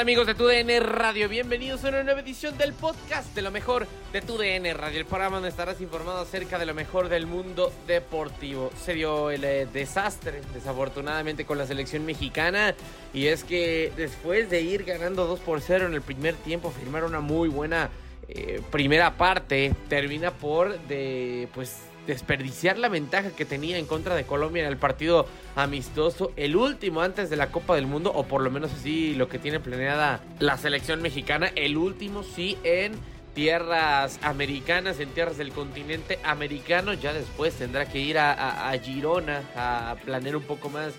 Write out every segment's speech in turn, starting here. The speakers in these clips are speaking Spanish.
¿Qué tal amigos de TUDN Radio? Bienvenidos a una nueva edición del podcast de lo mejor de TUDN Radio, el programa donde estarás informado acerca de lo mejor del mundo deportivo. Se dio el eh, desastre, desafortunadamente, con la selección mexicana y es que después de ir ganando 2 por 0 en el primer tiempo, firmar una muy buena eh, primera parte, termina por de pues desperdiciar la ventaja que tenía en contra de Colombia en el partido amistoso, el último antes de la Copa del Mundo, o por lo menos así lo que tiene planeada la selección mexicana, el último sí en tierras americanas, en tierras del continente americano, ya después tendrá que ir a, Girona a planear un poco más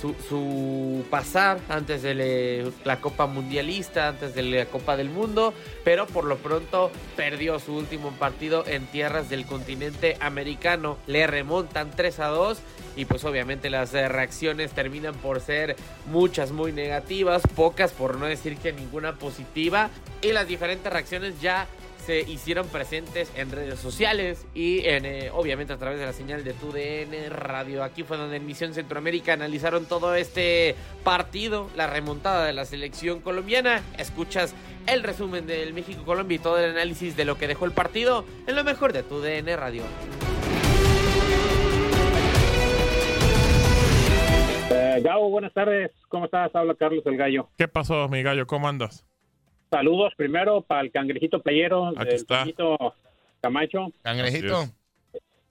su, pasar antes de la Copa Mundialista, antes de la Copa del Mundo, pero por lo pronto perdió su último partido en tierras del continente americano. Le remontan 3 a 2 y pues obviamente las reacciones terminan por ser muchas muy negativas, pocas por no decir que ninguna positiva y las diferentes reacciones ya se hicieron presentes en redes sociales y en, eh, obviamente a través de la señal de TUDN Radio. Aquí fue donde en Misión Centroamérica analizaron todo este partido, la remontada de la selección colombiana. Escuchas el resumen del México-Colombia y todo el análisis de lo que dejó el partido en lo mejor de TUDN Radio. Eh, Gabo, buenas tardes. ¿Cómo estás? Habla Carlos el Gallo. ¿Qué pasó, mi gallo? ¿Cómo andas? Saludos primero para el cangrejito playero Aquí del está. Camacho. Cangrejito.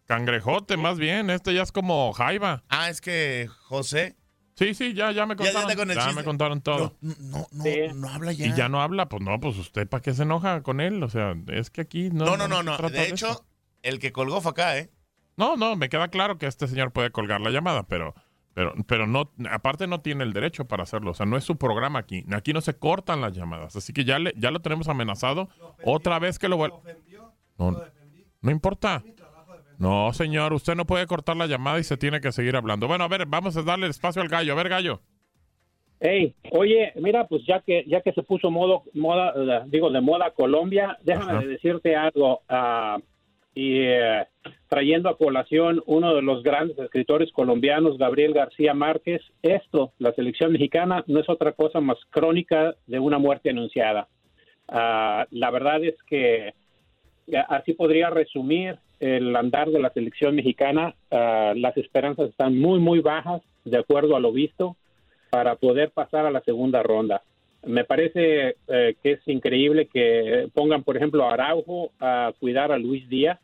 Cangrejote, más bien. Este ya es como Jaiba. Ah, es que José. Sí, sí, ya, ya me Ya- ya contaron. con ya me contaron todo. No, no, no, Sí. no habla ya. Y ya no habla, pues no, pues usted para qué se enoja con él, o sea, es que aquí no. No, no, no, no. trata De hecho, el que colgó fue acá, ¿eh? No, no, me queda claro que este señor puede colgar la llamada, pero, pero, pero no, aparte no tiene el derecho para hacerlo, o sea, no es su programa aquí, aquí no se cortan las llamadas, así que ya le, ya lo tenemos amenazado, otra vez que lo vuelva. No, no importa. No, señor, usted no puede cortar la llamada y se tiene que seguir hablando. Bueno, a ver, vamos a darle espacio al gallo. A ver, gallo. Hey, oye, mira, pues ya que ya que se puso modo moda, digo de moda Colombia, déjame Ajá. de decirte algo. ah, y eh, trayendo a colación uno de los grandes escritores colombianos, Gabriel García Márquez, esto, la selección mexicana, no es otra cosa más crónica de una muerte anunciada. Ah, la verdad es que eh, así podría resumir el andar de la selección mexicana, ah, las esperanzas están muy, muy bajas, de acuerdo a lo visto, para poder pasar a la segunda ronda. Me parece eh, que es increíble que pongan, por ejemplo, a Araujo a cuidar a Luis Díaz,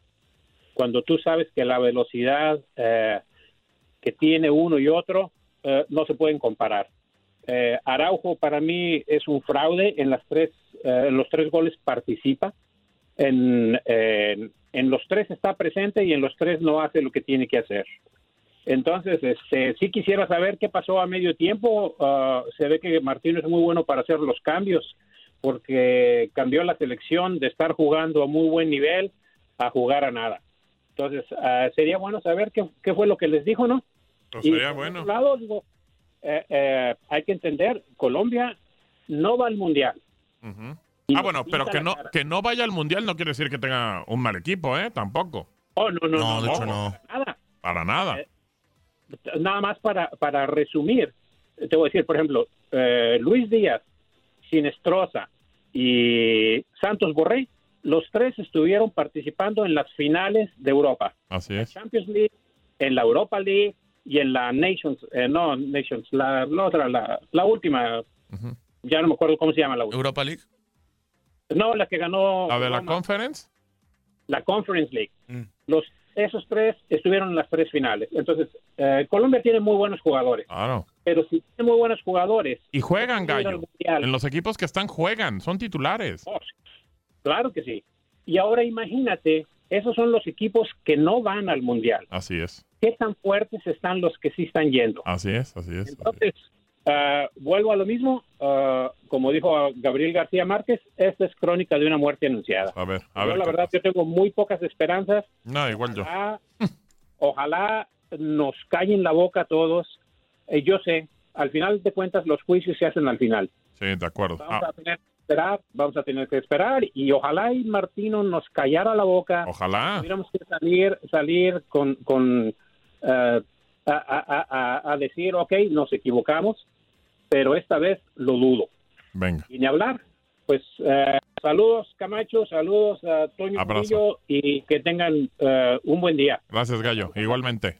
cuando tú sabes que la velocidad eh, que tiene uno y otro eh, no se pueden comparar. Eh, Araujo para mí es un fraude en las tres, eh, en los tres goles participa, en, en, los tres está presente y en los tres no hace lo que tiene que hacer. Entonces, este, sí quisiera saber qué pasó a medio tiempo. Ah, se ve que Martino es muy bueno para hacer los cambios, porque cambió la selección de estar jugando a muy buen nivel a jugar a nada. Entonces, ah, sería bueno saber qué, qué fue lo que les dijo, ¿no? Pues Y sería por bueno. otro lado, digo, eh, eh, hay que entender, Colombia no va al Mundial. Ujú. Y Ah, bueno, pero que no, cara. que no vaya al mundial no quiere decir que tenga un mal equipo, ¿eh? Tampoco. Oh, no, no, No, no, de hecho no. nada. Para nada. Eh, Nada más para, para resumir, te voy a decir, por ejemplo, eh, Luis Díaz, Sinestrosa y Santos Borré, los tres estuvieron participando en las finales de Europa. Así la es. Champions League, en la Europa League y en la Nations, eh, no Nations, la, la otra, la, la última, ya no me acuerdo cómo se llama la última. Europa League. No, la que ganó ¿La de la Roma, conference? la Conference League. Mm. Los, esos tres estuvieron en las tres finales. Entonces, eh, Colombia tiene muy buenos jugadores, Claro. pero si tiene muy buenos jugadores, Y juegan, gallo. Mundial. En los equipos que están, juegan. Son titulares. oh, claro que sí. Y ahora imagínate, esos son los equipos que no van al Mundial. Así es. ¿Qué tan fuertes están los que sí están yendo? Así es, así es. así es. Entonces, ah, vuelvo a lo mismo, ah, como dijo Gabriel García Márquez, esta es crónica de una muerte anunciada. A ver, a Yo ver. la verdad, pasa. yo tengo muy pocas esperanzas. No, igual yo. Ojalá, ojalá nos callen la boca a todos. Eh, yo sé, al final de cuentas los juicios se hacen al final. Sí, de acuerdo. Vamos Ah, a tener esperar, vamos a tener que esperar y ojalá y Martino nos callara la boca. ojalá. Tuviéramos que salir, salir con, con eh, a, a- a- a decir, ok, nos equivocamos, pero esta vez lo dudo. Venga. Y ni hablar. Pues eh, saludos Camacho, saludos a Toño. Murillo y que tengan eh, un buen día. Gracias, gallo. Igualmente.